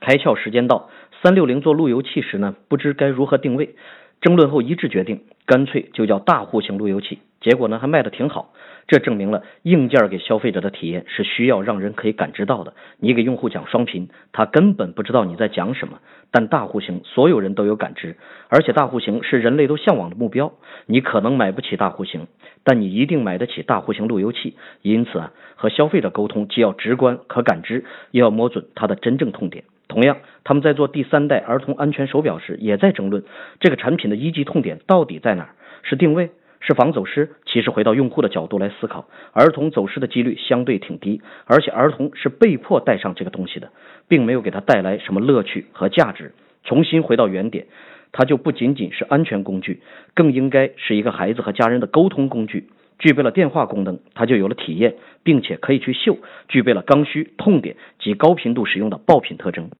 开窍时间到，三六零做路由器时呢，不知该如何定位，争论后一致决定，干脆就叫大户型路由器。结果呢，还卖的挺好。这证明了硬件给消费者的体验是需要让人可以感知到的。你给用户讲双频，他根本不知道你在讲什么。但大户型所有人都有感知，而且大户型是人类都向往的目标。你可能买不起大户型，但你一定买得起大户型路由器。因此啊，和消费者沟通既要直观可感知，又要摸准它的真正痛点。同样，他们在做第三代儿童安全手表时，也在争论这个产品的一级痛点到底在哪儿？是定位？是防走失？其实回到用户的角度来思考，儿童走失的几率相对挺低，而且儿童是被迫带上这个东西的，并没有给他带来什么乐趣和价值。重新回到原点，它就不仅仅是安全工具，更应该是一个孩子和家人的沟通工具。具备了电话功能，它就有了体验，并且可以去秀，具备了刚需、痛点及高频度使用的爆品特征。